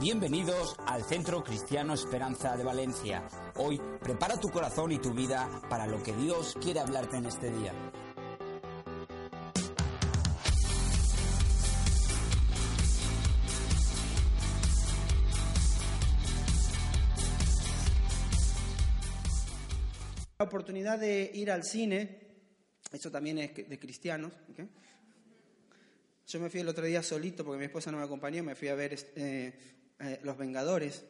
Bienvenidos al Centro Cristiano Esperanza de Valencia. Hoy prepara tu corazón y tu vida para lo que Dios quiere hablarte en este día. La oportunidad de ir al cine, eso también es de cristianos. Yo me fui el otro día solito porque mi esposa no me acompañó, me fui a ver eh, eh, Los Vengadores.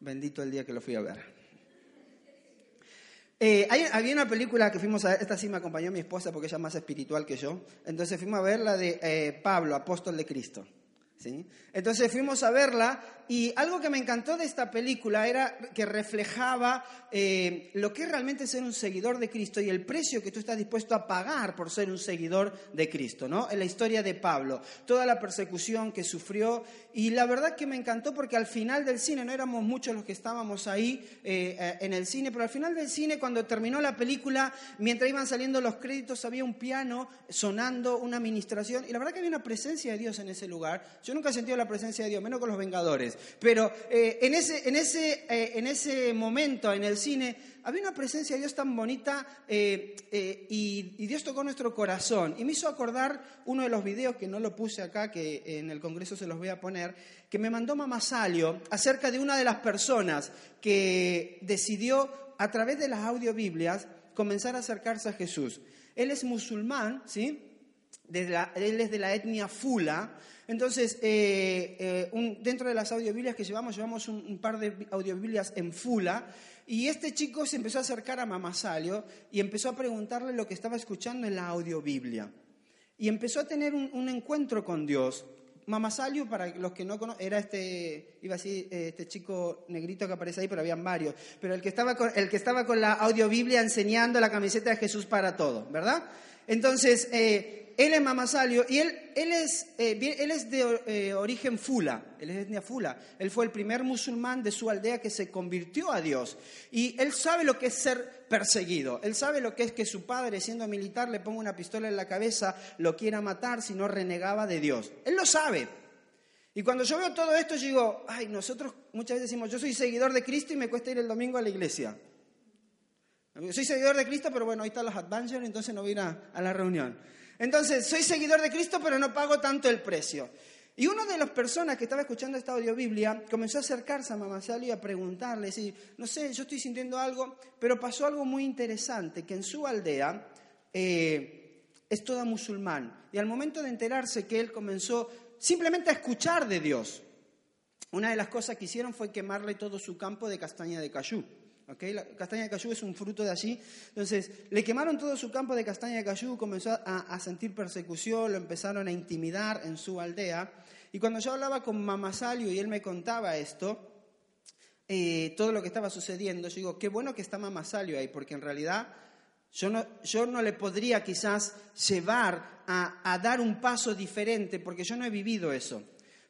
Bendito el día que lo fui a ver. Eh, hay- había una película que fuimos a esta sí me acompañó mi esposa porque ella es más espiritual que yo. Entonces fuimos a ver la de Pablo, apóstol de Cristo. Entonces fuimos a verla y algo que me encantó de esta película era que reflejaba eh, lo que es realmente ser un seguidor de Cristo y el precio que tú estás dispuesto a pagar por ser un seguidor de Cristo, ¿no? En la historia de Pablo, toda la persecución que sufrió y la verdad que me encantó porque al final del cine, no éramos muchos los que estábamos ahí eh, eh, en el cine, pero al final del cine, cuando terminó la película, mientras iban saliendo los créditos, había un piano sonando, una administración, y la verdad que había una presencia de Dios en ese lugar. Nunca he sentido la presencia de Dios, menos con los Vengadores, pero eh, en, ese, en, ese, eh, en ese momento, en el cine, había una presencia de Dios tan bonita eh, y, Dios tocó nuestro corazón. Y me hizo acordar uno de los videos que no lo puse acá, que en el Congreso se los voy a poner, que me mandó Mamá Salio acerca de una de las personas que decidió, a través de las audiobiblias, comenzar a acercarse a Jesús. Él es musulmán, ¿sí? De la- él es de la etnia Fula. Entonces, eh, eh, dentro de las audiobiblias que llevamos, llevamos un, par de audiobiblias en Fula. Y este chico se empezó a acercar a Mamá Salio y empezó a preguntarle lo que estaba escuchando en la audiobiblia. Y empezó a tener un, encuentro con Dios. Mamá Salio, para los que no conocen, era este, iba a decir, eh, este chico negrito que aparece ahí, pero habían varios. Pero el que estaba con, el que estaba con la audiobiblia enseñando la camiseta de Jesús para todo, ¿verdad? Entonces, eh, él es Mamá Salio y él, él, es, eh, él es de eh, origen Fula, él es de etnia Fula. Él fue el primer musulmán de su aldea que se convirtió a Dios. Y él sabe lo que es ser perseguido. Él sabe lo que es que su padre, siendo militar, le ponga una pistola en la cabeza, lo quiera matar si no renegaba de Dios. Él lo sabe. Y cuando yo veo todo esto, digo, ay, nosotros muchas veces decimos, yo soy seguidor de Cristo y me cuesta ir el domingo a la iglesia. Soy seguidor de Cristo, pero bueno, ahí están los Adventures, entonces no voy a la reunión. Entonces, soy seguidor de Cristo, pero no pago tanto el precio. Y una de las personas que estaba escuchando esta audiobiblia comenzó a acercarse a Mamá Sally y a preguntarle, decir, no sé, yo estoy sintiendo algo, pero pasó algo muy interesante, que en su aldea eh, es toda musulmán. Y al momento de enterarse que él comenzó simplemente a escuchar de Dios, una de las cosas que hicieron fue quemarle todo su campo de castaña de cayú. La castaña de cayú es un fruto de allí. Entonces, le quemaron todo su campo de castaña de cayú, comenzó a, sentir persecución, lo empezaron a intimidar en su aldea. Y cuando yo hablaba con Mamá Salio y él me contaba esto, eh, todo lo que estaba sucediendo, yo digo, qué bueno que está Mamá Salio ahí, porque en realidad yo no, yo no le podría quizás llevar a dar un paso diferente, porque yo no he vivido eso.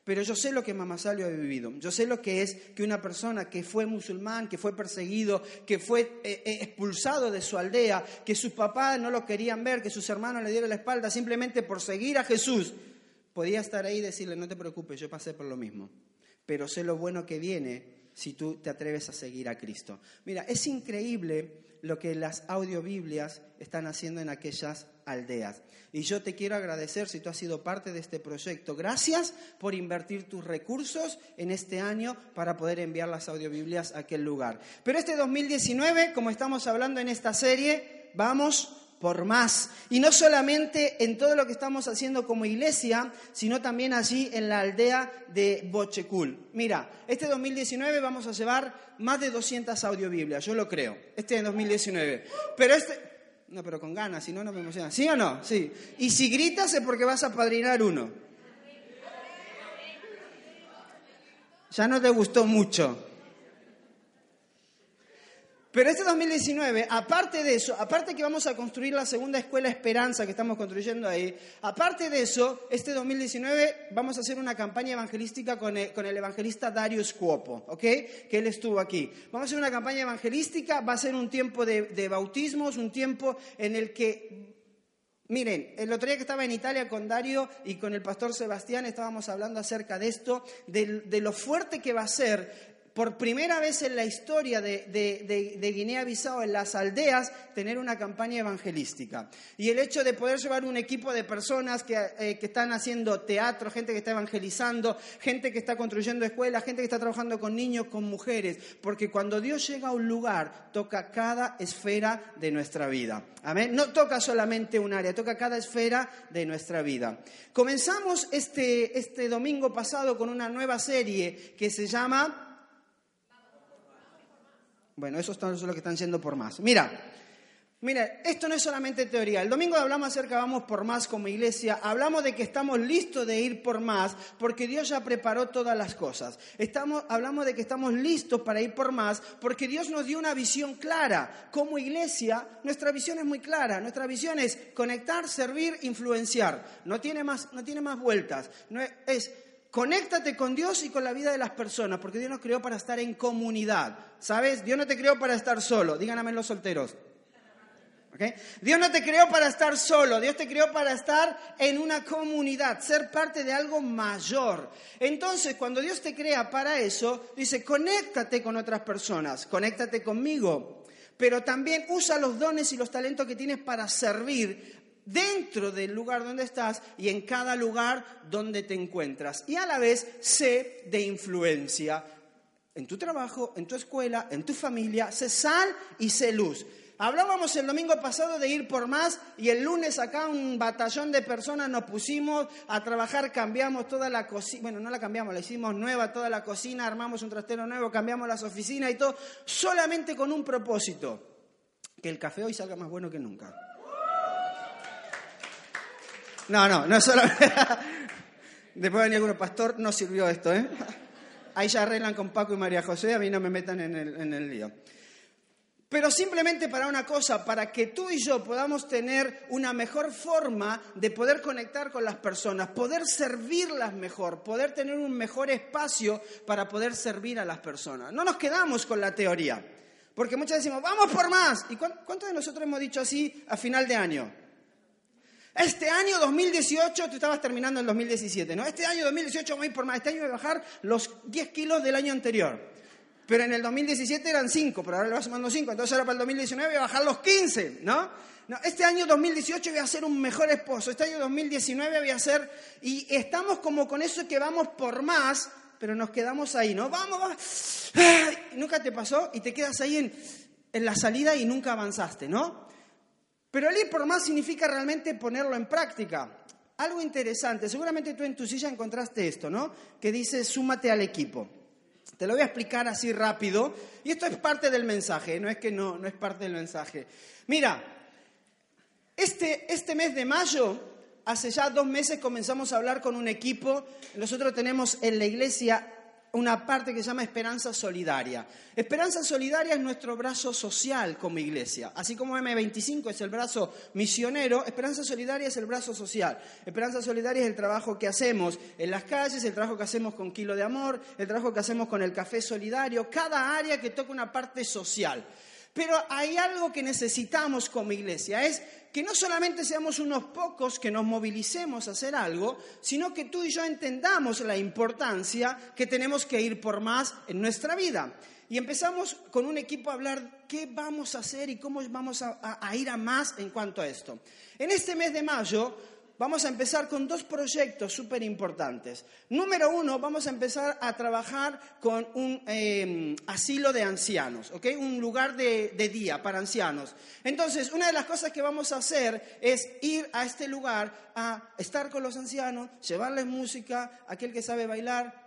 Pero yo sé lo que Mamá Salio ha vivido. Yo sé lo que es que una persona que fue musulmán, que fue perseguido, que fue eh, eh, expulsado de su aldea, que sus papás no lo querían ver, que sus hermanos le dieron la espalda simplemente por seguir a Jesús, podía estar ahí y decirle, no te preocupes, yo pasé por lo mismo. Pero sé lo bueno que viene si tú te atreves a seguir a Cristo. Mira, es increíble lo que las audiobiblias están haciendo en aquellas aldeas. Y yo te quiero agradecer si tú has sido parte de este proyecto. Gracias por invertir tus recursos en este año para poder enviar las audiobiblias a aquel lugar. Pero este 2019, como estamos hablando en esta serie, vamos por más. Y no solamente en todo lo que estamos haciendo como iglesia, sino también allí en la aldea de Bochecul. Mira, este 2019 vamos a llevar más de 200 audiobiblias, yo lo creo, este 2019. Pero este... No, pero con ganas, si no, no me emociona. ¿Sí o no? Sí. Y si gritas es porque vas a padrinar uno. Ya no te gustó mucho. Pero este 2019, aparte de eso, aparte que vamos a construir la segunda escuela Esperanza que estamos construyendo ahí, aparte de eso, este 2019 vamos a hacer una campaña evangelística con el, evangelista Darius Cuopo, ¿ok? Que él estuvo aquí. Vamos a hacer una campaña evangelística, va a ser un tiempo de, bautismos, un tiempo en el que Miren, el otro día que estaba en Italia con Dario y con el pastor Sebastián estábamos hablando acerca de esto, de, lo fuerte que va a ser por primera vez en la historia de, Guinea-Bissau, en las aldeas, tener una campaña evangelística. Y el hecho de poder llevar un equipo de personas eh, que, están haciendo teatro, gente que está evangelizando, gente que está construyendo escuelas, gente que está trabajando con niños, con mujeres, porque cuando Dios llega a un lugar, toca cada esfera de nuestra vida. Amén. No toca solamente un área, toca cada esfera de nuestra vida. Comenzamos este, este domingo pasado con una nueva serie que se llama bueno, esos son los que están siendo por más. Mira, mira, esto no es solamente teoría. El domingo hablamos acerca vamos por más como iglesia. Hablamos de que estamos listos de ir por más porque Dios ya preparó todas las cosas. Estamos, hablamos de que estamos listos para ir por más porque Dios nos dio una visión clara. Como iglesia, nuestra visión es muy clara. Nuestra visión es conectar, servir, influenciar. No tiene más, no tiene más vueltas. No es Conéctate con Dios y con la vida de las personas, porque Dios nos creó para estar en comunidad. ¿Sabes? Dios no te creó para estar solo. Díganme los solteros. Dios no te creó para estar solo, Dios te creó para estar en una comunidad, ser parte de algo mayor. Entonces, cuando Dios te crea para eso, dice, conéctate con otras personas, conéctate conmigo, pero también usa los dones y los talentos que tienes para servir dentro del lugar donde estás y en cada lugar donde te encuentras. Y a la vez sé de influencia en tu trabajo, en tu escuela, en tu familia, sé sal y sé luz. Hablábamos el domingo pasado de ir por más y el lunes acá un batallón de personas nos pusimos a trabajar, cambiamos toda la cocina, bueno, no la cambiamos, la hicimos nueva toda la cocina, armamos un trastero nuevo, cambiamos las oficinas y todo, solamente con un propósito, que el café hoy salga más bueno que nunca. No, no, no es solo. Después venía alguno, pastor, no sirvió esto, ¿eh? Ahí ya arreglan con Paco y María José, a mí no me metan en el, en el lío. Pero simplemente para una cosa, para que tú y yo podamos tener una mejor forma de poder conectar con las personas, poder servirlas mejor, poder tener un mejor espacio para poder servir a las personas. No nos quedamos con la teoría, porque muchas decimos, vamos por más. ¿Y cuántos de nosotros hemos dicho así a final de año? Este año 2018, tú estabas terminando el 2017, ¿no? Este año 2018 voy por más. Este año voy a bajar los 10 kilos del año anterior. Pero en el 2017 eran 5, pero ahora le vas sumando 5. Entonces ahora para el 2019 voy a bajar los 15, ¿no? no este año 2018 voy a ser un mejor esposo. Este año 2019 voy a ser... Y estamos como con eso que vamos por más, pero nos quedamos ahí, ¿no? Vamos, vamos. nunca te pasó y te quedas ahí en, en la salida y nunca avanzaste, ¿no? Pero el ir por más significa realmente ponerlo en práctica. Algo interesante, seguramente tú en tu silla encontraste esto, ¿no? Que dice súmate al equipo. Te lo voy a explicar así rápido. Y esto es parte del mensaje, no es que no, no es parte del mensaje. Mira, este, este mes de mayo, hace ya dos meses comenzamos a hablar con un equipo. Nosotros tenemos en la iglesia una parte que se llama Esperanza Solidaria. Esperanza Solidaria es nuestro brazo social como iglesia. Así como M25 es el brazo misionero, Esperanza Solidaria es el brazo social. Esperanza Solidaria es el trabajo que hacemos en las calles, el trabajo que hacemos con Kilo de Amor, el trabajo que hacemos con el Café Solidario, cada área que toca una parte social. Pero hay algo que necesitamos como iglesia, es que no solamente seamos unos pocos que nos movilicemos a hacer algo, sino que tú y yo entendamos la importancia que tenemos que ir por más en nuestra vida. Y empezamos con un equipo a hablar qué vamos a hacer y cómo vamos a, ir a más en cuanto a esto. En este mes de mayo vamos a empezar con dos proyectos súper importantes. Número uno, vamos a empezar a trabajar con un em, asilo de ancianos, ¿ok? Un lugar de, de, día para ancianos. Entonces, una de las cosas que vamos a hacer es ir a este lugar a estar con los ancianos, llevarles música, aquel que sabe bailar,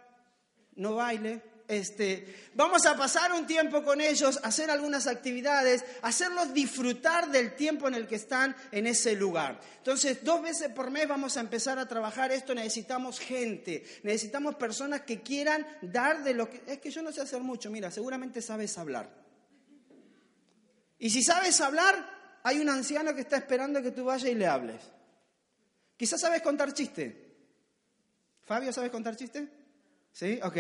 no baile, este, vamos a pasar un tiempo con ellos, hacer algunas actividades, hacerlos disfrutar del tiempo en el que están en ese lugar. Entonces, dos veces por mes vamos a empezar a trabajar esto. Necesitamos gente, necesitamos personas que quieran dar de lo que... Es que yo no sé hacer mucho, mira, seguramente sabes hablar. Y si sabes hablar, hay un anciano que está esperando que tú vayas y le hables. Quizás sabes contar chiste. Fabio, ¿sabes contar chiste? ¿Sí? Ok.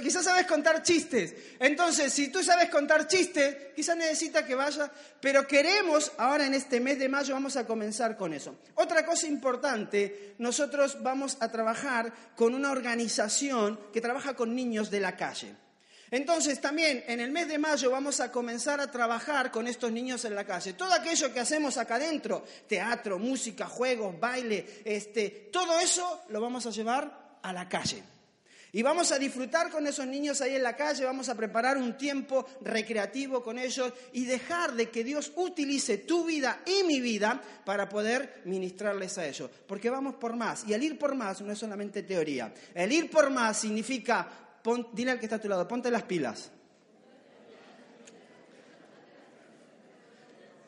Quizás sabes contar chistes. Entonces, si tú sabes contar chistes, quizás necesita que vaya, pero queremos, ahora en este mes de mayo vamos a comenzar con eso. Otra cosa importante, nosotros vamos a trabajar con una organización que trabaja con niños de la calle. Entonces también en el mes de mayo vamos a comenzar a trabajar con estos niños en la calle. Todo aquello que hacemos acá adentro, teatro, música, juegos, baile, este, todo eso lo vamos a llevar a la calle. Y vamos a disfrutar con esos niños ahí en la calle, vamos a preparar un tiempo recreativo con ellos y dejar de que Dios utilice tu vida y mi vida para poder ministrarles a ellos. Porque vamos por más. Y el ir por más no es solamente teoría. El ir por más significa dile al que está a tu lado, ponte las pilas.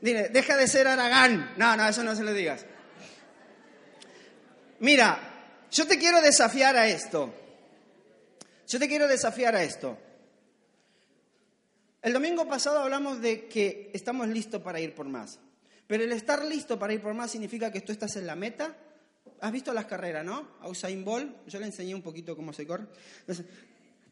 Dile, deja de ser Aragán. No, no, eso no se lo digas. Mira, yo te quiero desafiar a esto. Yo te quiero desafiar a esto. El domingo pasado hablamos de que estamos listos para ir por más. Pero el estar listo para ir por más significa que tú estás en la meta. ¿Has visto las carreras, no? A Usain Bolt, yo le enseñé un poquito cómo se corre.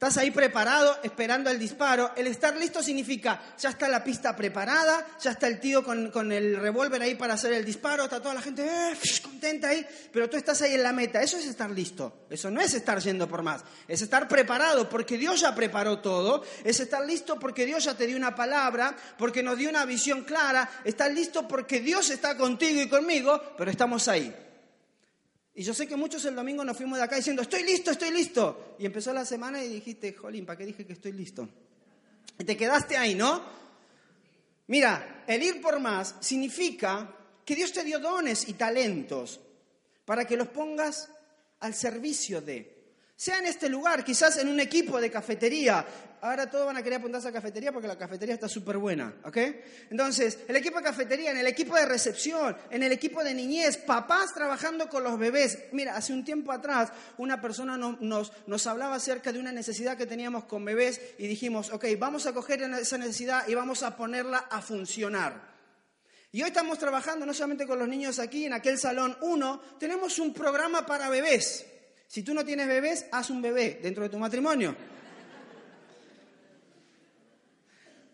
Estás ahí preparado, esperando el disparo. El estar listo significa, ya está la pista preparada, ya está el tío con, el revólver ahí para hacer el disparo, está toda la gente eh, contenta ahí, pero tú estás ahí en la meta. Eso es estar listo. Eso no es estar yendo por más. Es estar preparado porque Dios ya preparó todo. Es estar listo porque Dios ya te dio una palabra, porque nos dio una visión clara. Estar listo porque Dios está contigo y conmigo, pero estamos ahí. Y yo sé que muchos el domingo nos fuimos de acá diciendo, estoy listo, estoy listo. Y empezó la semana y dijiste, jolín, ¿para qué dije que estoy listo? Y te quedaste ahí, ¿no? Mira, el ir por más significa que Dios te dio dones y talentos para que los pongas al servicio de. Sea en este lugar, quizás en un equipo de cafetería, ahora todos van a querer apuntarse a cafetería porque la cafetería está súper buena, ¿ok? Entonces, el equipo de cafetería, en el equipo de recepción, en el equipo de niñez, papás trabajando con los bebés. Mira, hace un tiempo atrás una persona nos, nos hablaba acerca de una necesidad que teníamos con bebés y dijimos, ok, vamos a coger esa necesidad y vamos a ponerla a funcionar. Y hoy estamos trabajando no solamente con los niños aquí, en aquel salón 1, tenemos un programa para bebés. Si tú no tienes bebés, haz un bebé dentro de tu matrimonio.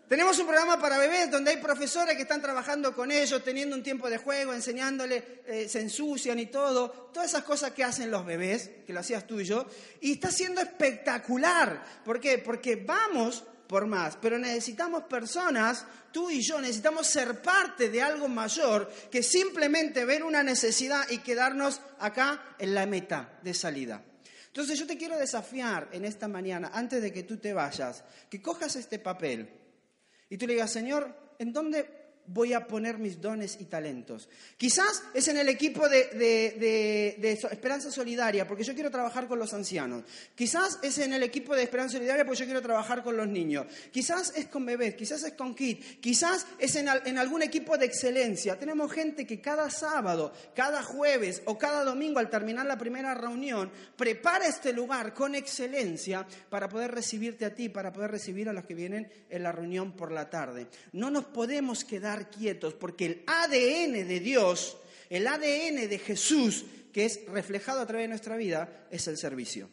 Tenemos un programa para bebés donde hay profesores que están trabajando con ellos, teniendo un tiempo de juego, enseñándole, eh, se ensucian y todo, todas esas cosas que hacen los bebés, que lo hacías tú y yo, y está siendo espectacular. ¿Por qué? Porque vamos por más, pero necesitamos personas, tú y yo, necesitamos ser parte de algo mayor que simplemente ver una necesidad y quedarnos acá en la meta de salida. Entonces yo te quiero desafiar en esta mañana, antes de que tú te vayas, que cojas este papel y tú le digas, Señor, ¿en dónde voy a poner mis dones y talentos. Quizás es en el equipo de, Esperanza Solidaria, porque yo quiero trabajar con los ancianos. Quizás es en el equipo de Esperanza Solidaria, porque yo quiero trabajar con los niños. Quizás es con bebés, quizás es con KIT, quizás es en, en algún equipo de excelencia. Tenemos gente que cada sábado, cada jueves o cada domingo al terminar la primera reunión, prepara este lugar con excelencia para poder recibirte a ti, para poder recibir a los que vienen en la reunión por la tarde. No nos podemos quedar quietos, porque el ADN de Dios, el ADN de Jesús, que es reflejado a través de nuestra vida, es el servicio.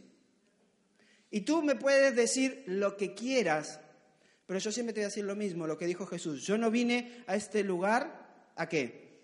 Y tú me puedes decir lo que quieras, pero yo siempre te voy a decir lo mismo, lo que dijo Jesús. Yo no vine a este lugar a qué?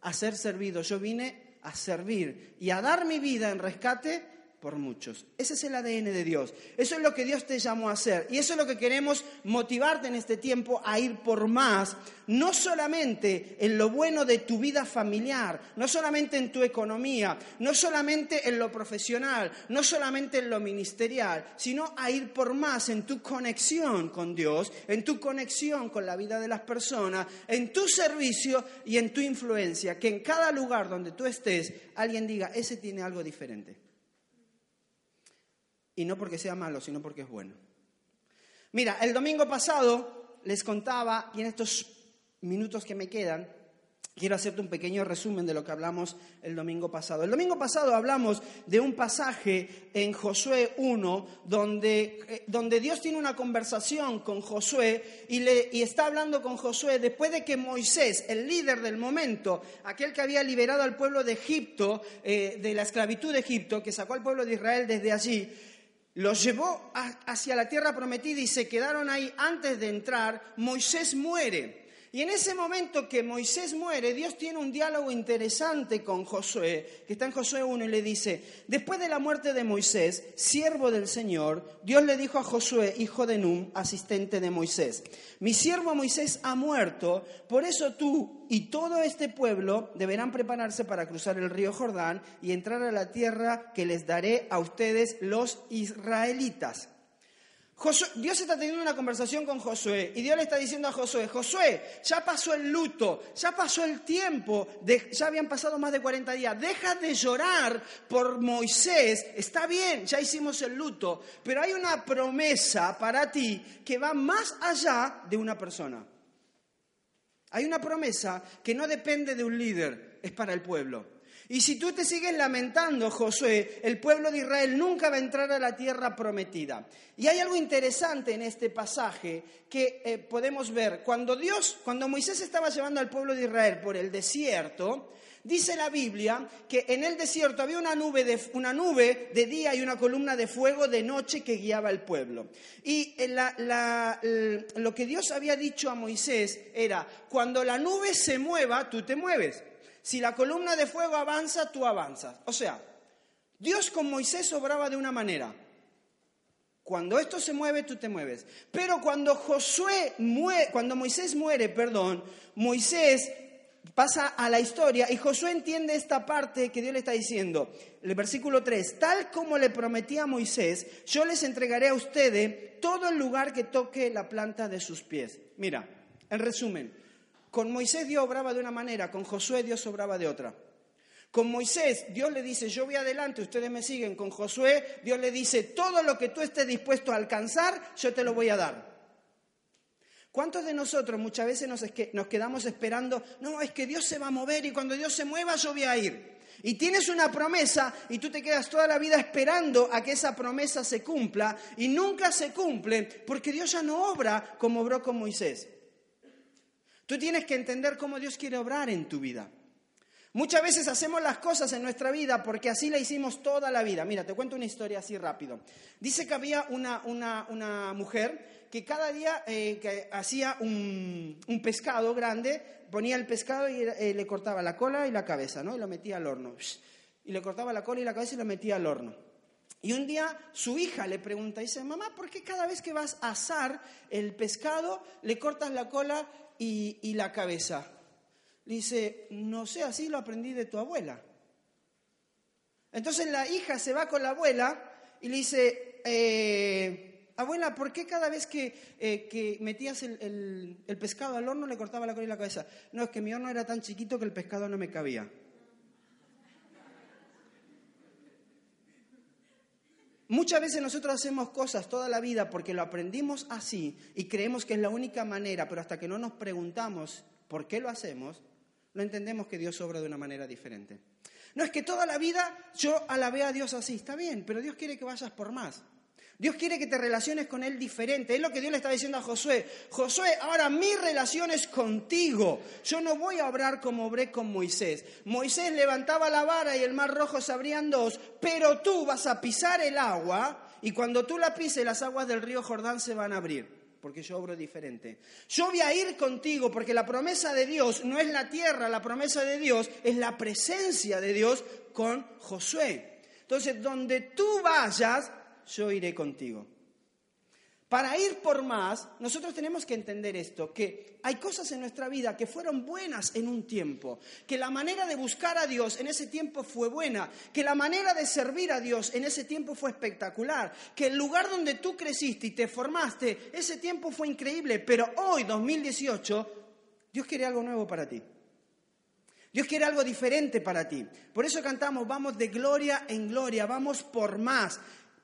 A ser servido, yo vine a servir y a dar mi vida en rescate por muchos. Ese es el ADN de Dios. Eso es lo que Dios te llamó a hacer. Y eso es lo que queremos motivarte en este tiempo a ir por más, no solamente en lo bueno de tu vida familiar, no solamente en tu economía, no solamente en lo profesional, no solamente en lo ministerial, sino a ir por más en tu conexión con Dios, en tu conexión con la vida de las personas, en tu servicio y en tu influencia. Que en cada lugar donde tú estés, alguien diga, ese tiene algo diferente. Y no porque sea malo, sino porque es bueno. Mira, el domingo pasado les contaba, y en estos minutos que me quedan, Quiero hacerte un pequeño resumen de lo que hablamos el domingo pasado. El domingo pasado hablamos de un pasaje en Josué 1 donde, eh, donde Dios tiene una conversación con Josué y, le, y está hablando con Josué después de que Moisés, el líder del momento, aquel que había liberado al pueblo de Egipto, eh, de la esclavitud de Egipto, que sacó al pueblo de Israel desde allí, los llevó hacia la tierra prometida y se quedaron ahí antes de entrar. Moisés muere. Y en ese momento que Moisés muere, Dios tiene un diálogo interesante con Josué, que está en Josué 1 y le dice, después de la muerte de Moisés, siervo del Señor, Dios le dijo a Josué, hijo de Num, asistente de Moisés, mi siervo Moisés ha muerto, por eso tú y todo este pueblo deberán prepararse para cruzar el río Jordán y entrar a la tierra que les daré a ustedes los israelitas. Dios está teniendo una conversación con Josué y Dios le está diciendo a Josué, Josué, ya pasó el luto, ya pasó el tiempo, ya habían pasado más de 40 días, deja de llorar por Moisés, está bien, ya hicimos el luto, pero hay una promesa para ti que va más allá de una persona. Hay una promesa que no depende de un líder, es para el pueblo. Y si tú te sigues lamentando, Josué, el pueblo de Israel nunca va a entrar a la tierra prometida. Y hay algo interesante en este pasaje que eh, podemos ver. Cuando Dios, cuando Moisés estaba llevando al pueblo de Israel por el desierto, Dice la Biblia que en el desierto había una nube, de, una nube de día y una columna de fuego de noche que guiaba al pueblo. Y eh, lo que Dios había dicho a Moisés era, cuando la nube se mueva, tú te mueves. Si la columna de fuego avanza, tú avanzas. O sea, Dios con Moisés obraba de una manera. Cuando esto se mueve, tú te mueves. Pero cuando Josué muere, cuando Moisés muere, perdón, Moisés pasa a la historia y Josué entiende esta parte que Dios le está diciendo. El versículo 3, tal como le prometí a Moisés, yo les entregaré a ustedes todo el lugar que toque la planta de sus pies. Mira, en resumen, con Moisés Dios obraba de una manera, con Josué Dios obraba de otra. Con Moisés Dios le dice, yo voy adelante, ustedes me siguen. Con Josué Dios le dice, todo lo que tú estés dispuesto a alcanzar, yo te lo voy a dar. ¿Cuántos de nosotros muchas veces nos, nos quedamos esperando, no, es que Dios se va a mover y cuando Dios se mueva yo voy a ir? Y tienes una promesa y tú te quedas toda la vida esperando a que esa promesa se cumpla y nunca se cumple porque Dios ya no obra como obró con Moisés. Tú tienes que entender cómo Dios quiere obrar en tu vida. Muchas veces hacemos las cosas en nuestra vida porque así la hicimos toda la vida. Mira, te cuento una historia así rápido. Dice que había una, una, mujer que cada día eh, que hacía un, pescado grande, ponía el pescado y eh, le cortaba la cola y la cabeza, ¿no? Y lo metía al horno. Y le cortaba la cola y la cabeza y lo metía al horno. Y un día su hija le pregunta, dice, mamá, ¿por qué cada vez que vas a asar el pescado le cortas la cola y, la cabeza. dice, no sé, así lo aprendí de tu abuela. Entonces la hija se va con la abuela y le dice, eh, abuela, ¿por qué cada vez que, eh, metías el, el, pescado al horno le cortaba la cola y la cabeza? No, es que mi horno era tan chiquito que el pescado no me cabía. Muchas veces nosotros hacemos cosas toda la vida porque lo aprendimos así y creemos que es la única manera, pero hasta que no nos preguntamos por qué lo hacemos, no entendemos que Dios obra de una manera diferente. No es que toda la vida yo alabé a Dios así, está bien, pero Dios quiere que vayas por más. Dios quiere que te relaciones con Él diferente. Es lo que Dios le está diciendo a Josué. Josué, ahora mi relación es contigo. Yo no voy a obrar como obré con Moisés. Moisés levantaba la vara y el mar rojo se abrían dos, pero tú vas a pisar el agua y cuando tú la pises las aguas del río Jordán se van a abrir porque yo obro diferente. Yo voy a ir contigo porque la promesa de Dios no es la tierra, la promesa de Dios es la presencia de Dios con Josué. Entonces, donde tú vayas, yo iré contigo. Para ir por más, nosotros tenemos que entender esto, que hay cosas en nuestra vida que fueron buenas en un tiempo, que la manera de buscar a Dios en ese tiempo fue buena, que la manera de servir a Dios en ese tiempo fue espectacular, que el lugar donde tú creciste y te formaste, ese tiempo fue increíble, pero hoy, 2018, Dios quiere algo nuevo para ti. Dios quiere algo diferente para ti. Por eso cantamos, vamos de gloria en gloria, vamos por más.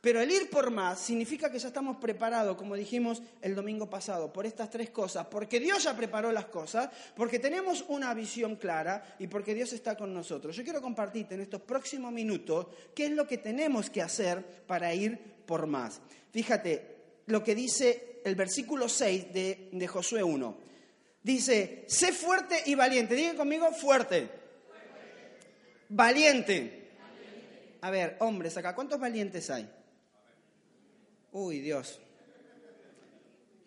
Pero el ir por más significa que ya estamos preparados, como dijimos el domingo pasado, por estas tres cosas. Porque Dios ya preparó las cosas, porque tenemos una visión clara y porque Dios está con nosotros. Yo quiero compartirte en estos próximos minutos qué es lo que tenemos que hacer para ir por más. Fíjate lo que dice el versículo 6 de, de Josué 1. Dice, sé fuerte y valiente. Diga conmigo, fuerte. Valiente. A ver, hombres acá, ¿cuántos valientes hay? Uy, Dios.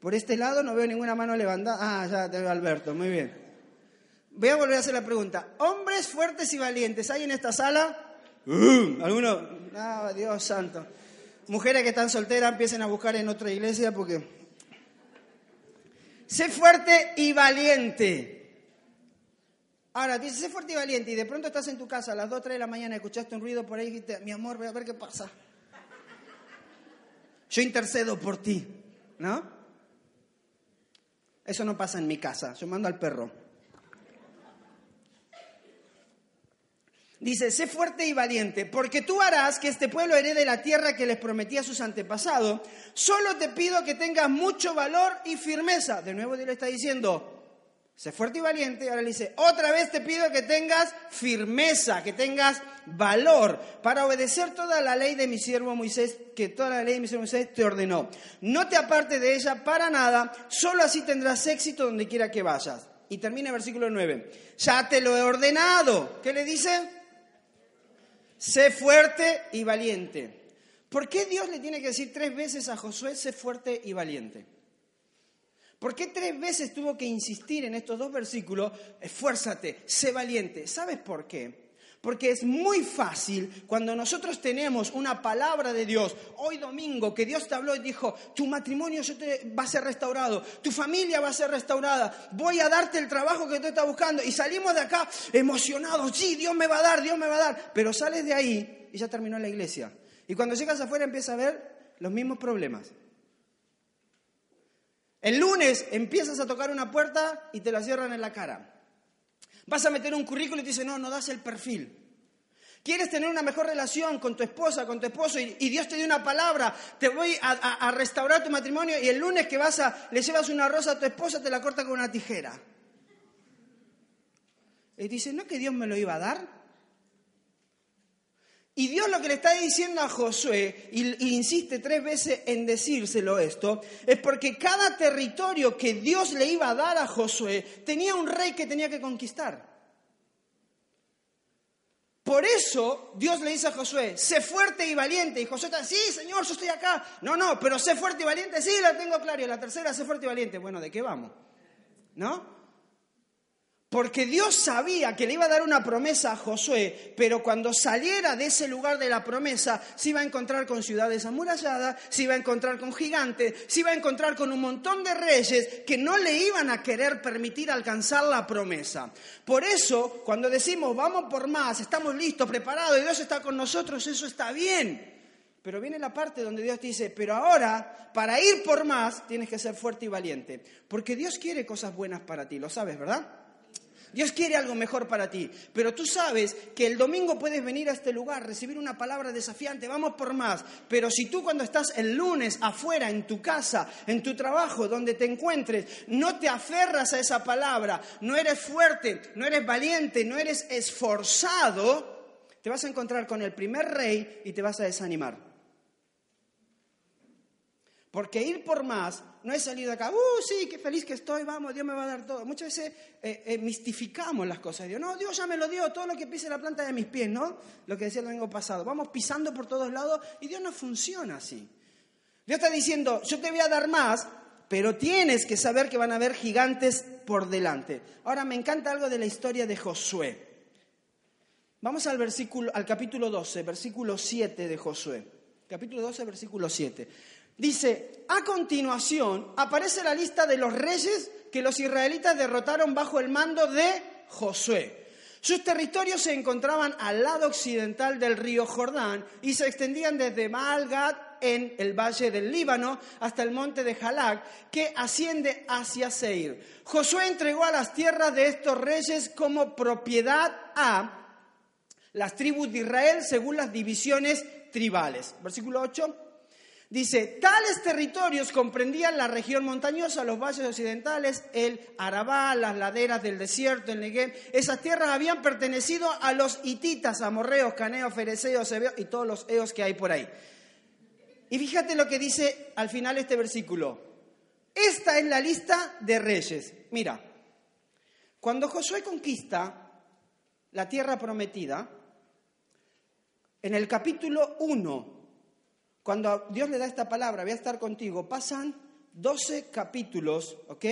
Por este lado no veo ninguna mano levantada. Ah, ya te veo Alberto, muy bien. Voy a volver a hacer la pregunta. ¿Hombres fuertes y valientes hay en esta sala? Uh, ¿Alguno? Ah, Dios santo. Mujeres que están solteras empiecen a buscar en otra iglesia porque... Sé fuerte y valiente. Ahora, dice, sé fuerte y valiente, y de pronto estás en tu casa a las 2, 3 de la mañana, escuchaste un ruido por ahí y dijiste, mi amor, voy a ver qué pasa. Yo intercedo por ti, ¿no? Eso no pasa en mi casa, yo mando al perro. Dice, sé fuerte y valiente, porque tú harás que este pueblo herede la tierra que les prometí a sus antepasados. Solo te pido que tengas mucho valor y firmeza. De nuevo Dios le está diciendo, sé fuerte y valiente. Ahora le dice, otra vez te pido que tengas firmeza, que tengas valor para obedecer toda la ley de mi siervo Moisés, que toda la ley de mi siervo Moisés te ordenó. No te apartes de ella para nada, solo así tendrás éxito donde quiera que vayas. Y termina el versículo 9. Ya te lo he ordenado. ¿Qué le dice? sé fuerte y valiente. ¿Por qué Dios le tiene que decir tres veces a Josué, sé fuerte y valiente? ¿Por qué tres veces tuvo que insistir en estos dos versículos, esfuérzate, sé valiente? ¿Sabes por qué? Porque es muy fácil cuando nosotros tenemos una palabra de Dios, hoy domingo, que Dios te habló y dijo, tu matrimonio va a ser restaurado, tu familia va a ser restaurada, voy a darte el trabajo que tú estás buscando. Y salimos de acá emocionados, sí, Dios me va a dar, Dios me va a dar. Pero sales de ahí y ya terminó la iglesia. Y cuando llegas afuera empiezas a ver los mismos problemas. El lunes empiezas a tocar una puerta y te la cierran en la cara. Vas a meter un currículo y te dicen, no, no das el perfil. Quieres tener una mejor relación con tu esposa, con tu esposo, y, Dios te dio una palabra, te voy a, restaurar tu matrimonio, y el lunes que vas a, le llevas una rosa a tu esposa, te la corta con una tijera. Y dice, ¿no que Dios me lo iba a dar? Y Dios lo que le está diciendo a Josué, y, insiste tres veces en decírselo esto, es porque cada territorio que Dios le iba a dar a Josué tenía un rey que tenía que conquistar. Por eso Dios le dice a Josué, sé fuerte y valiente. Y Josué está, sí, Señor, yo estoy acá. No, no, pero sé fuerte y valiente, sí, la tengo claro. Y la tercera, sé fuerte y valiente. Bueno, ¿de qué vamos? ¿No? Porque Dios sabía que le iba a dar una promesa a Josué, pero cuando saliera de ese lugar de la promesa, se iba a encontrar con ciudades amuralladas, se iba a encontrar con gigantes, se iba a encontrar con un montón de reyes que no le iban a querer permitir alcanzar la promesa. Por eso, cuando decimos vamos por más, estamos listos, preparados y Dios está con nosotros, eso está bien. Pero viene la parte donde Dios te dice, pero ahora, para ir por más, tienes que ser fuerte y valiente. Porque Dios quiere cosas buenas para ti, lo sabes, ¿verdad? Dios quiere algo mejor para ti, pero tú sabes que el domingo puedes venir a este lugar, recibir una palabra desafiante, vamos por más, pero si tú cuando estás el lunes afuera, en tu casa, en tu trabajo, donde te encuentres, no te aferras a esa palabra, no eres fuerte, no eres valiente, no eres esforzado, te vas a encontrar con el primer rey y te vas a desanimar. Porque ir por más no es salir de acá, ¡uh, sí, qué feliz que estoy, vamos, Dios me va a dar todo! Muchas veces eh, eh, mistificamos las cosas de Dios. No, Dios ya me lo dio, todo lo que pise la planta de mis pies, ¿no? Lo que decía el domingo pasado. Vamos pisando por todos lados y Dios no funciona así. Dios está diciendo, yo te voy a dar más, pero tienes que saber que van a haber gigantes por delante. Ahora me encanta algo de la historia de Josué. Vamos al versículo al capítulo 12, versículo 7 de Josué. Capítulo 12, versículo 7. Dice, a continuación aparece la lista de los reyes que los israelitas derrotaron bajo el mando de Josué. Sus territorios se encontraban al lado occidental del río Jordán y se extendían desde Maalgad en el valle del Líbano hasta el monte de Jalak, que asciende hacia Seir. Josué entregó a las tierras de estos reyes como propiedad a las tribus de Israel según las divisiones tribales. Versículo 8. Dice, tales territorios comprendían la región montañosa, los valles occidentales, el Arabá, las laderas del desierto, el Negev. Esas tierras habían pertenecido a los hititas, amorreos, caneos, fereceos, y todos los eos que hay por ahí. Y fíjate lo que dice al final este versículo. Esta es la lista de reyes. Mira, cuando Josué conquista la tierra prometida, en el capítulo 1 cuando Dios le da esta palabra, voy a estar contigo, pasan 12 capítulos, ¿ok?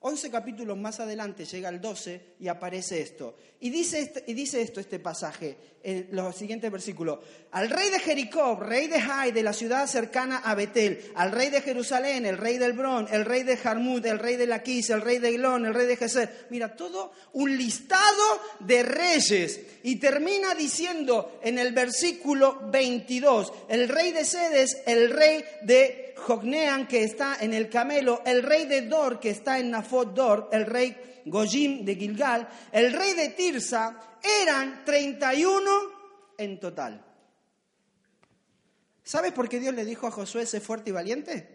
11 capítulos más adelante llega el 12 y aparece esto. Y dice, este, y dice esto este pasaje, en los siguientes versículos. Al rey de Jericó, rey de Jai, de la ciudad cercana a Betel, al rey de Jerusalén, el rey del Bron, el rey de Jarmut, el rey de Laquis, el rey de Ilón, el rey de Geser. Mira, todo un listado de reyes. Y termina diciendo en el versículo 22, el rey de Sedes, el rey de Jognean, que está en el Camelo, el rey de Dor, que está en Nafot Dor, el rey Gojim de Gilgal, el rey de Tirsa, eran 31 en total. ¿Sabes por qué Dios le dijo a Josué, sé fuerte y valiente?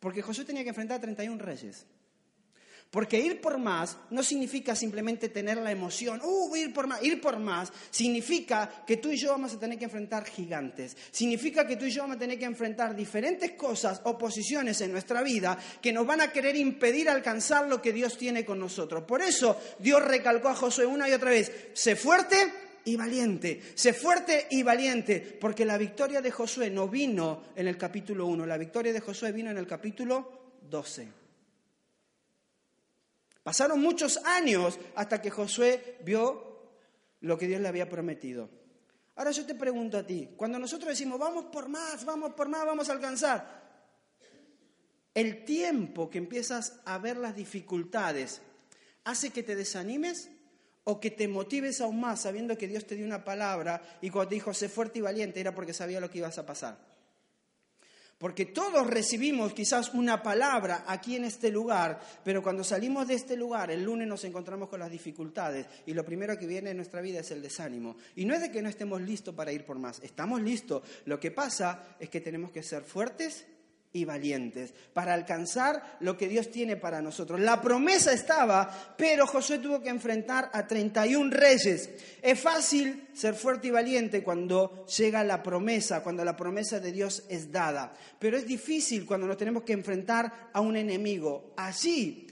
Porque Josué tenía que enfrentar a 31 reyes. Porque ir por más no significa simplemente tener la emoción, uh, ir por más. Ir por más significa que tú y yo vamos a tener que enfrentar gigantes. Significa que tú y yo vamos a tener que enfrentar diferentes cosas, oposiciones en nuestra vida que nos van a querer impedir alcanzar lo que Dios tiene con nosotros. Por eso Dios recalcó a Josué una y otra vez, sé fuerte y valiente, sé fuerte y valiente, porque la victoria de Josué no vino en el capítulo 1, la victoria de Josué vino en el capítulo 12. Pasaron muchos años hasta que Josué vio lo que Dios le había prometido. Ahora yo te pregunto a ti, cuando nosotros decimos, vamos por más, vamos por más, vamos a alcanzar, el tiempo que empiezas a ver las dificultades, ¿hace que te desanimes o que te motives aún más sabiendo que Dios te dio una palabra y cuando te dijo, sé fuerte y valiente, era porque sabía lo que ibas a pasar? Porque todos recibimos quizás una palabra aquí en este lugar, pero cuando salimos de este lugar, el lunes nos encontramos con las dificultades y lo primero que viene en nuestra vida es el desánimo. Y no es de que no estemos listos para ir por más, estamos listos. Lo que pasa es que tenemos que ser fuertes y valientes para alcanzar lo que Dios tiene para nosotros. La promesa estaba, pero Josué tuvo que enfrentar a 31 reyes. Es fácil ser fuerte y valiente cuando llega la promesa, cuando la promesa de Dios es dada, pero es difícil cuando nos tenemos que enfrentar a un enemigo. Así,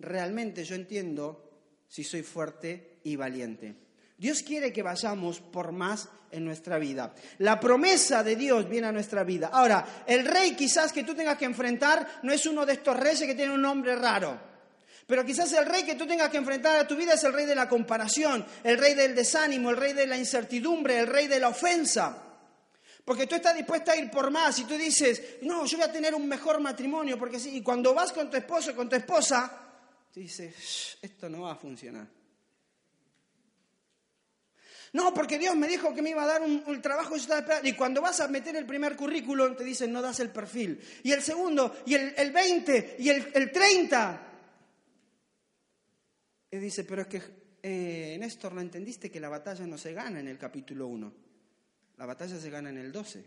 realmente yo entiendo si soy fuerte y valiente. Dios quiere que vayamos por más en nuestra vida. La promesa de Dios viene a nuestra vida. Ahora, el rey quizás que tú tengas que enfrentar no es uno de estos reyes que tiene un nombre raro. Pero quizás el rey que tú tengas que enfrentar a tu vida es el rey de la comparación, el rey del desánimo, el rey de la incertidumbre, el rey de la ofensa. Porque tú estás dispuesta a ir por más y tú dices, no, yo voy a tener un mejor matrimonio, porque sí. Y cuando vas con tu esposo con tu esposa, tú dices, esto no va a funcionar. No, porque Dios me dijo que me iba a dar un, trabajo y cuando vas a meter el primer currículum te dicen no das el perfil. Y el segundo, y el, el 20, y el, el 30. Y dice, pero es que eh, Néstor, ¿no entendiste que la batalla no se gana en el capítulo 1? La batalla se gana en el 12.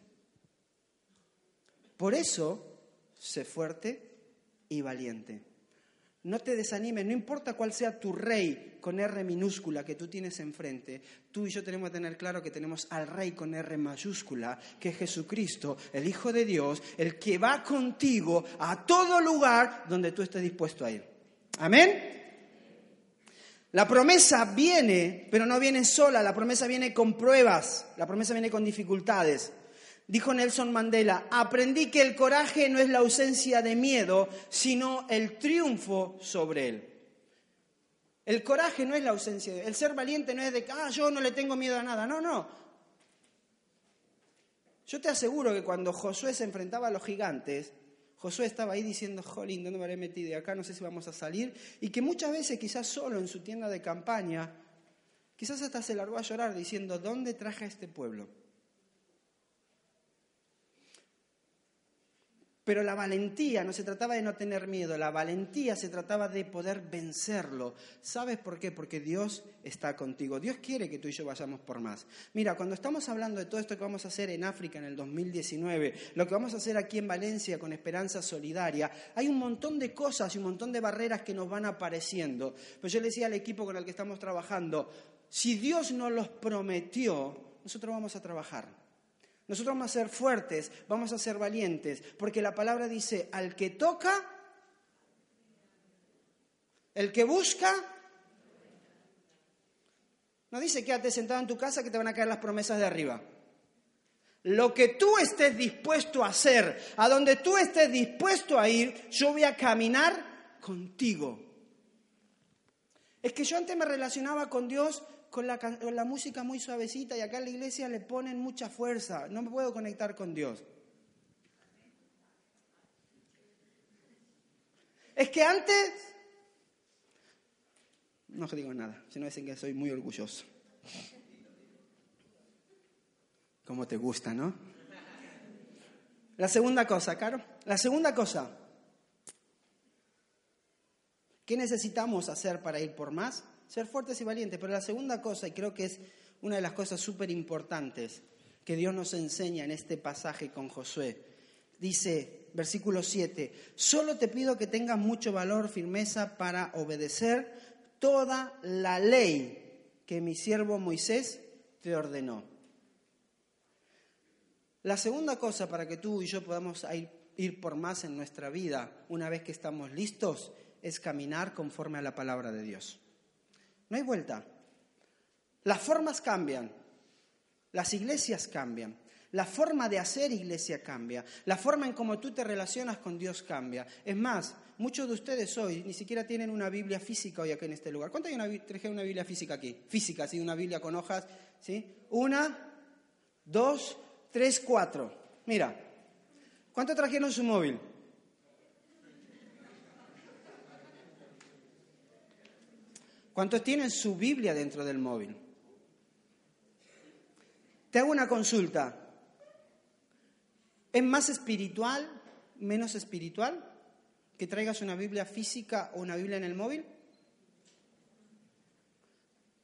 Por eso, sé fuerte y valiente. No te desanimes, no importa cuál sea tu rey con R minúscula que tú tienes enfrente, tú y yo tenemos que tener claro que tenemos al rey con R mayúscula, que es Jesucristo, el Hijo de Dios, el que va contigo a todo lugar donde tú estés dispuesto a ir. Amén. La promesa viene, pero no viene sola, la promesa viene con pruebas, la promesa viene con dificultades. Dijo Nelson Mandela, aprendí que el coraje no es la ausencia de miedo, sino el triunfo sobre él. El coraje no es la ausencia de El ser valiente no es de que, ah, yo no le tengo miedo a nada. No, no. Yo te aseguro que cuando Josué se enfrentaba a los gigantes, Josué estaba ahí diciendo, jolín, ¿dónde me habré metido de acá? No sé si vamos a salir. Y que muchas veces, quizás solo en su tienda de campaña, quizás hasta se largó a llorar diciendo, ¿dónde traje a este pueblo? Pero la valentía no se trataba de no tener miedo, la valentía se trataba de poder vencerlo. ¿Sabes por qué? Porque Dios está contigo. Dios quiere que tú y yo vayamos por más. Mira, cuando estamos hablando de todo esto que vamos a hacer en África en el 2019, lo que vamos a hacer aquí en Valencia con Esperanza Solidaria, hay un montón de cosas y un montón de barreras que nos van apareciendo. Pero yo le decía al equipo con el que estamos trabajando, si Dios nos los prometió, nosotros vamos a trabajar. Nosotros vamos a ser fuertes, vamos a ser valientes, porque la palabra dice, al que toca, el que busca, no dice quédate sentado en tu casa que te van a caer las promesas de arriba. Lo que tú estés dispuesto a hacer, a donde tú estés dispuesto a ir, yo voy a caminar contigo. Es que yo antes me relacionaba con Dios con la, música muy suavecita y acá en la iglesia le ponen mucha fuerza. No me puedo conectar con Dios. Es que antes... No digo nada, si no dicen que soy muy orgulloso. Como te gusta, ¿no? La segunda cosa, Caro. La segunda cosa. ¿Qué necesitamos hacer para ir por más? Ser fuertes y valientes. Pero la segunda cosa, y creo que es una de las cosas súper importantes que Dios nos enseña en este pasaje con Josué, dice, versículo 7, solo te pido que tengas mucho valor, firmeza para obedecer toda la ley que mi siervo Moisés te ordenó. La segunda cosa para que tú y yo podamos ir, por más en nuestra vida, una vez que estamos listos, es caminar conforme a la palabra de Dios. No hay vuelta. Las formas cambian, las iglesias cambian, la forma de hacer iglesia cambia, la forma en cómo tú te relacionas con Dios cambia. Es más, muchos de ustedes hoy ni siquiera tienen una Biblia física hoy aquí en este lugar. ¿Cuánto hay una, traje una Biblia física aquí? Física, ¿sí? Una Biblia con hojas, ¿sí? Una, dos, tres, cuatro. Mira, ¿cuánto trajeron su móvil? ¿Cuántos tienen su Biblia dentro del móvil? Te hago una consulta. ¿Es más espiritual, menos espiritual que traigas una Biblia física o una Biblia en el móvil?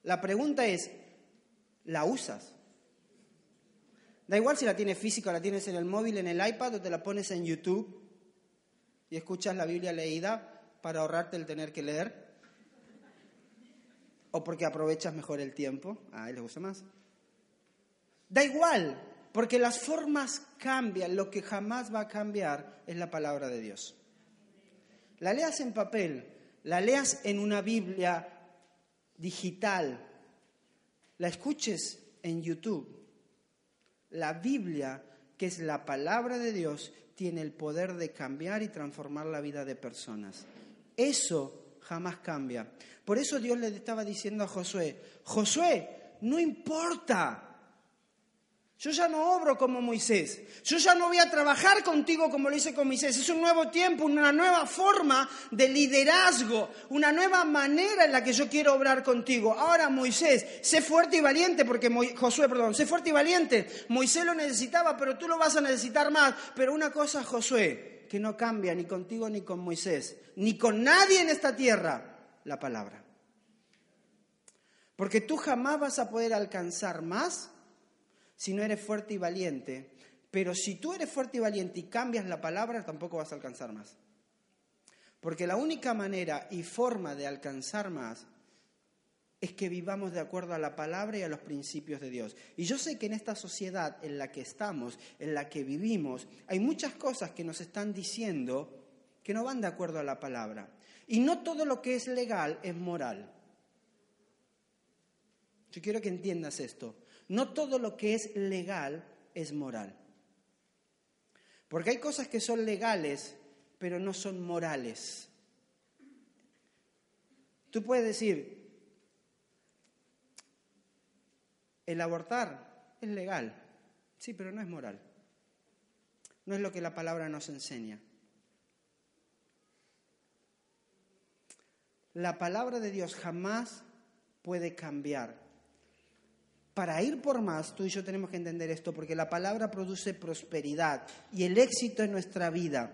La pregunta es, ¿la usas? Da igual si la tienes física o la tienes en el móvil, en el iPad o te la pones en YouTube y escuchas la Biblia leída para ahorrarte el tener que leer o porque aprovechas mejor el tiempo, a él le gusta más. Da igual, porque las formas cambian, lo que jamás va a cambiar es la palabra de Dios. La leas en papel, la leas en una Biblia digital, la escuches en YouTube. La Biblia, que es la palabra de Dios, tiene el poder de cambiar y transformar la vida de personas. Eso jamás cambia. Por eso Dios le estaba diciendo a Josué, Josué, no importa. Yo ya no obro como Moisés. Yo ya no voy a trabajar contigo como lo hice con Moisés. Es un nuevo tiempo, una nueva forma de liderazgo, una nueva manera en la que yo quiero obrar contigo. Ahora, Moisés, sé fuerte y valiente, porque Josué, perdón, sé fuerte y valiente. Moisés lo necesitaba, pero tú lo vas a necesitar más. Pero una cosa, Josué, que no cambia ni contigo ni con Moisés, ni con nadie en esta tierra, la palabra. Porque tú jamás vas a poder alcanzar más si no eres fuerte y valiente. Pero si tú eres fuerte y valiente y cambias la palabra, tampoco vas a alcanzar más. Porque la única manera y forma de alcanzar más es que vivamos de acuerdo a la palabra y a los principios de Dios. Y yo sé que en esta sociedad en la que estamos, en la que vivimos, hay muchas cosas que nos están diciendo que no van de acuerdo a la palabra. Y no todo lo que es legal es moral. Yo quiero que entiendas esto. No todo lo que es legal es moral. Porque hay cosas que son legales, pero no son morales. Tú puedes decir, El abortar es legal, sí, pero no es moral. No es lo que la palabra nos enseña. La palabra de Dios jamás puede cambiar. Para ir por más, tú y yo tenemos que entender esto, porque la palabra produce prosperidad y el éxito en nuestra vida.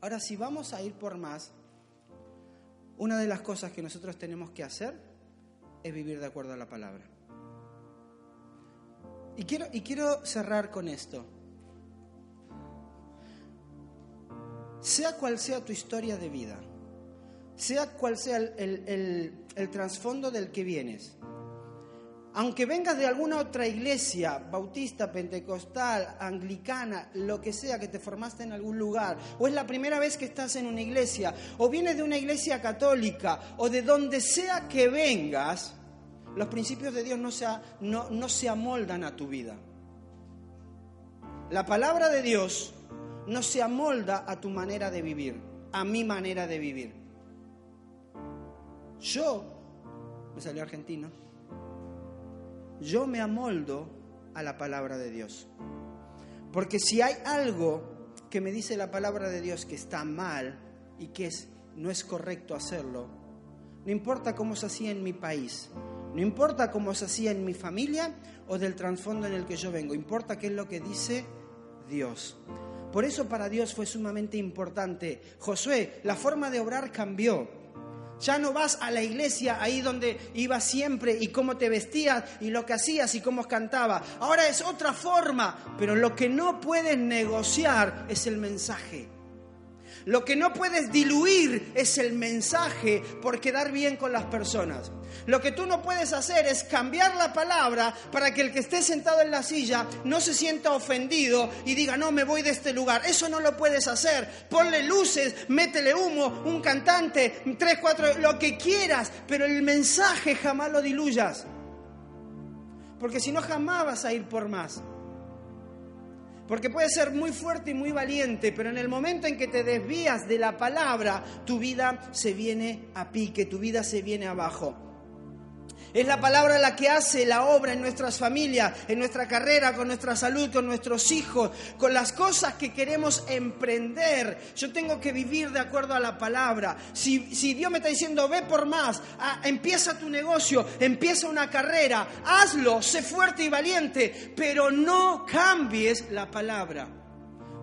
Ahora, si vamos a ir por más, una de las cosas que nosotros tenemos que hacer es vivir de acuerdo a la palabra. Y quiero, y quiero cerrar con esto. Sea cual sea tu historia de vida, sea cual sea el, el trasfondo del que vienes, aunque vengas de alguna otra iglesia, bautista, pentecostal, anglicana, lo que sea, que te formaste en algún lugar, o es la primera vez que estás en una iglesia, o vienes de una iglesia católica, o de donde sea que vengas, los principios de Dios no se, no, no se amoldan a tu vida. La palabra de Dios no se amolda a tu manera de vivir, a mi manera de vivir. Yo, me salió argentino, yo me amoldo a la palabra de Dios. Porque si hay algo que me dice la palabra de Dios que está mal y que es, no es correcto hacerlo, no importa cómo se hacía en mi país, no importa cómo se hacía en mi familia o del trasfondo en el que yo vengo, importa qué es lo que dice Dios. Por eso para Dios fue sumamente importante. Josué, la forma de obrar cambió. Ya no vas a la iglesia ahí donde ibas siempre y cómo te vestías y lo que hacías y cómo cantabas. Ahora es otra forma, pero lo que no puedes negociar es el mensaje. Lo que no puedes diluir es el mensaje por quedar bien con las personas. Lo que tú no puedes hacer es cambiar la palabra para que el que esté sentado en la silla no se sienta ofendido y diga, no, me voy de este lugar. Eso no lo puedes hacer. Ponle luces, métele humo, un cantante, tres, cuatro, lo que quieras, pero el mensaje jamás lo diluyas. Porque si no, jamás vas a ir por más. Porque puedes ser muy fuerte y muy valiente, pero en el momento en que te desvías de la palabra, tu vida se viene a pique, tu vida se viene abajo. Es la palabra la que hace la obra en nuestras familias, en nuestra carrera, con nuestra salud, con nuestros hijos, con las cosas que queremos emprender. Yo tengo que vivir de acuerdo a la palabra. Si, Dios me está diciendo, ve por más, ah, empieza tu negocio, empieza una carrera, hazlo, sé fuerte y valiente, pero no cambies la palabra.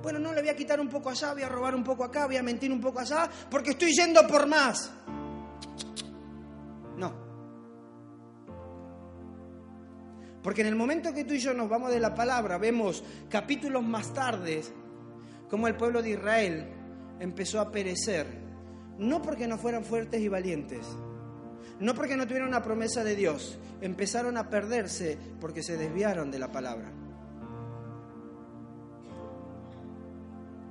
Bueno, no le voy a quitar un poco allá, voy a robar un poco acá, voy a mentir un poco allá, porque estoy yendo por más. Porque en el momento que tú y yo nos vamos de la palabra, vemos capítulos más tarde como el pueblo de Israel empezó a perecer. No porque no fueran fuertes y valientes, no porque no tuvieran una promesa de Dios, empezaron a perderse porque se desviaron de la palabra.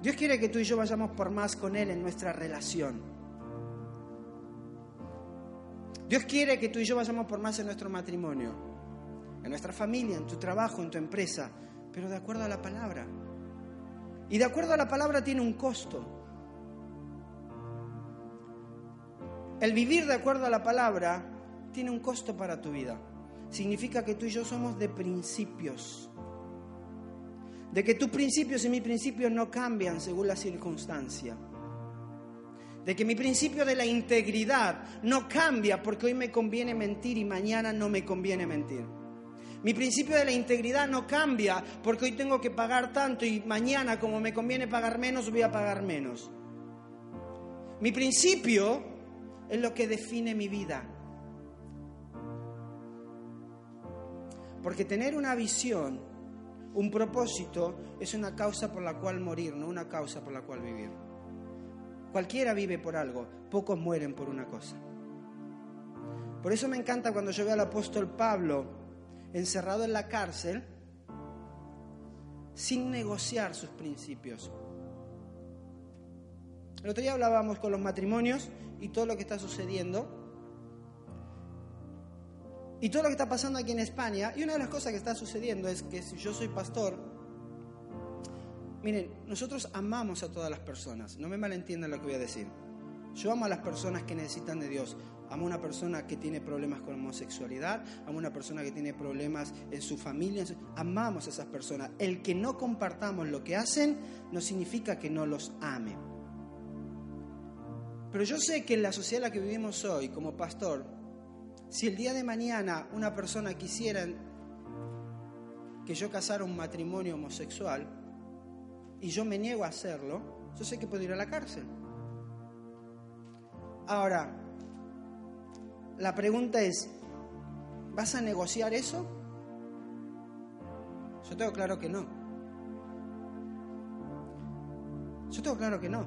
Dios quiere que tú y yo vayamos por más con Él en nuestra relación. Dios quiere que tú y yo vayamos por más en nuestro matrimonio en nuestra familia, en tu trabajo, en tu empresa, pero de acuerdo a la palabra. Y de acuerdo a la palabra tiene un costo. El vivir de acuerdo a la palabra tiene un costo para tu vida. Significa que tú y yo somos de principios. De que tus principios y mis principios no cambian según la circunstancia. De que mi principio de la integridad no cambia porque hoy me conviene mentir y mañana no me conviene mentir. Mi principio de la integridad no cambia porque hoy tengo que pagar tanto y mañana como me conviene pagar menos voy a pagar menos. Mi principio es lo que define mi vida. Porque tener una visión, un propósito, es una causa por la cual morir, no una causa por la cual vivir. Cualquiera vive por algo, pocos mueren por una cosa. Por eso me encanta cuando yo veo al apóstol Pablo encerrado en la cárcel sin negociar sus principios. El otro día hablábamos con los matrimonios y todo lo que está sucediendo. Y todo lo que está pasando aquí en España. Y una de las cosas que está sucediendo es que si yo soy pastor, miren, nosotros amamos a todas las personas. No me malentiendan lo que voy a decir. Yo amo a las personas que necesitan de Dios. Amo a una persona que tiene problemas con homosexualidad, amo a una persona que tiene problemas en su familia. Amamos a esas personas. El que no compartamos lo que hacen no significa que no los ame. Pero yo sé que en la sociedad en la que vivimos hoy, como pastor, si el día de mañana una persona quisiera que yo casara un matrimonio homosexual y yo me niego a hacerlo, yo sé que puedo ir a la cárcel. Ahora, la pregunta es, ¿vas a negociar eso? Yo tengo claro que no. Yo tengo claro que no,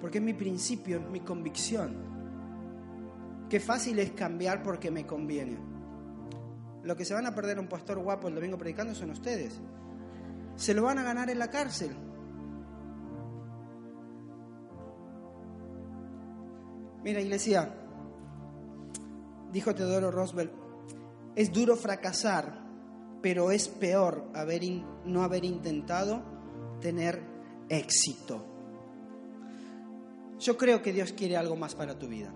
porque es mi principio, es mi convicción. Qué fácil es cambiar porque me conviene. Lo que se van a perder un pastor guapo el domingo predicando son ustedes. Se lo van a ganar en la cárcel. Mira, iglesia, dijo Teodoro Roosevelt, es duro fracasar, pero es peor no haber intentado tener éxito. Yo creo que Dios quiere algo más para tu vida.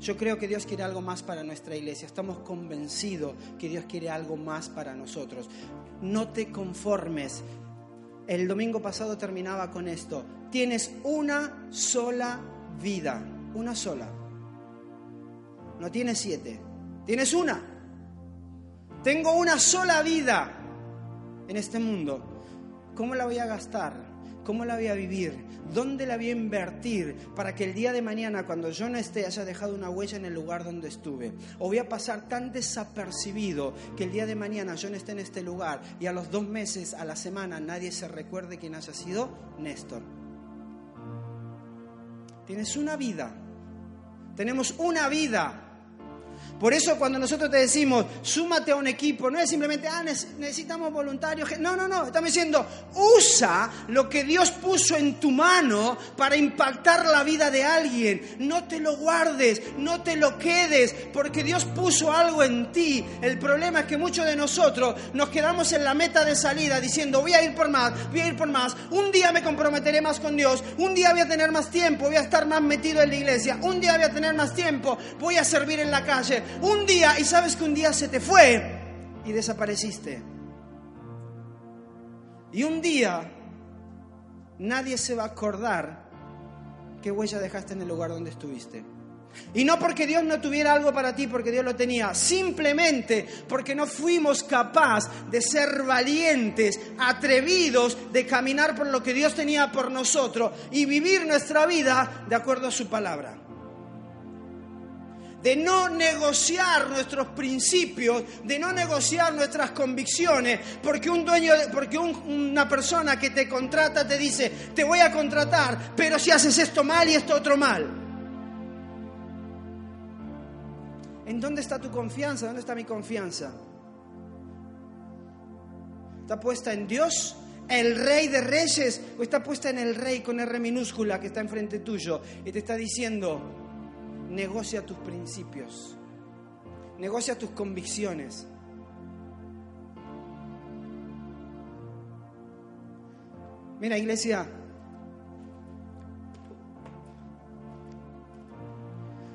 Yo creo que Dios quiere algo más para nuestra iglesia. Estamos convencidos que Dios quiere algo más para nosotros. No te conformes. El domingo pasado terminaba con esto. Tienes una sola vida. Una sola. No tienes siete. Tienes una. Tengo una sola vida en este mundo. ¿Cómo la voy a gastar? ¿Cómo la voy a vivir? ¿Dónde la voy a invertir para que el día de mañana, cuando yo no esté, haya dejado una huella en el lugar donde estuve? ¿O voy a pasar tan desapercibido que el día de mañana yo no esté en este lugar y a los dos meses, a la semana, nadie se recuerde quién haya sido Néstor? Tienes una vida. Tenemos una vida. Por eso cuando nosotros te decimos, súmate a un equipo, no es simplemente, ah, necesitamos voluntarios. No, no, no, estamos diciendo, usa lo que Dios puso en tu mano para impactar la vida de alguien. No te lo guardes, no te lo quedes, porque Dios puso algo en ti. El problema es que muchos de nosotros nos quedamos en la meta de salida diciendo, voy a ir por más, voy a ir por más, un día me comprometeré más con Dios, un día voy a tener más tiempo, voy a estar más metido en la iglesia, un día voy a tener más tiempo, voy a servir en la un día y sabes que un día se te fue y desapareciste. Y un día nadie se va a acordar qué huella dejaste en el lugar donde estuviste. Y no porque Dios no tuviera algo para ti, porque Dios lo tenía, simplemente porque no fuimos capaces de ser valientes, atrevidos, de caminar por lo que Dios tenía por nosotros y vivir nuestra vida de acuerdo a su palabra de no negociar nuestros principios, de no negociar nuestras convicciones, porque un dueño, porque una persona que te contrata te dice, te voy a contratar, pero si haces esto mal y esto otro mal. ¿En dónde está tu confianza? ¿Dónde está mi confianza? ¿Está puesta en Dios, el rey de reyes, o está puesta en el rey con R minúscula que está enfrente tuyo y te está diciendo, negocia tus principios, negocia tus convicciones. Mira, iglesia,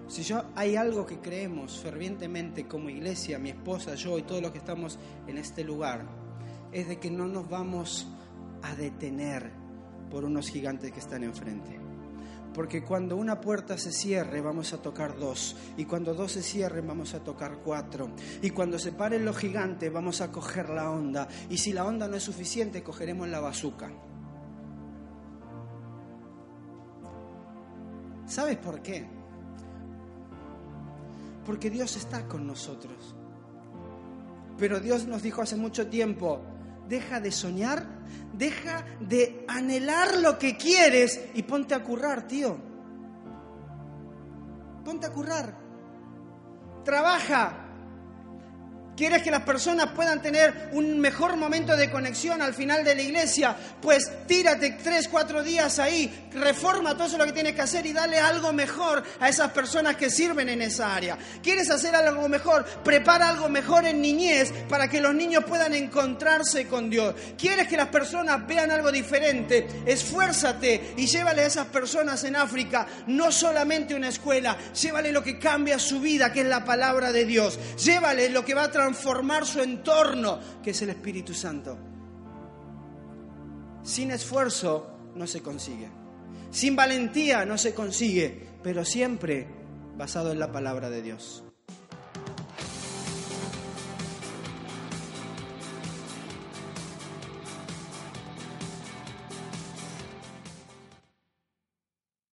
si yo hay algo que creemos fervientemente como iglesia, mi esposa, yo y todos los que estamos en este lugar, es de que no nos vamos a detener por unos gigantes que están enfrente. Porque cuando una puerta se cierre vamos a tocar dos. Y cuando dos se cierren vamos a tocar cuatro. Y cuando se paren los gigantes vamos a coger la onda. Y si la onda no es suficiente cogeremos la bazuca. ¿Sabes por qué? Porque Dios está con nosotros. Pero Dios nos dijo hace mucho tiempo, deja de soñar, deja de anhelar lo que quieres y ponte a currar, tío. Ponte a currar. Trabaja, ¿Quieres que las personas puedan tener un mejor momento de conexión al final de la iglesia? Pues tírate tres, cuatro días ahí, reforma todo eso lo que tienes que hacer y dale algo mejor a esas personas que sirven en esa área. ¿Quieres hacer algo mejor? Prepara algo mejor en niñez para que los niños puedan encontrarse con Dios. ¿Quieres que las personas vean algo diferente? Esfuérzate y llévale a esas personas en África no solamente una escuela, llévale lo que cambia su vida, que es la palabra de Dios. Llévale lo que va a transformar su entorno, que es el Espíritu Santo. Sin esfuerzo no se consigue. Sin valentía no se consigue, pero siempre basado en la palabra de Dios.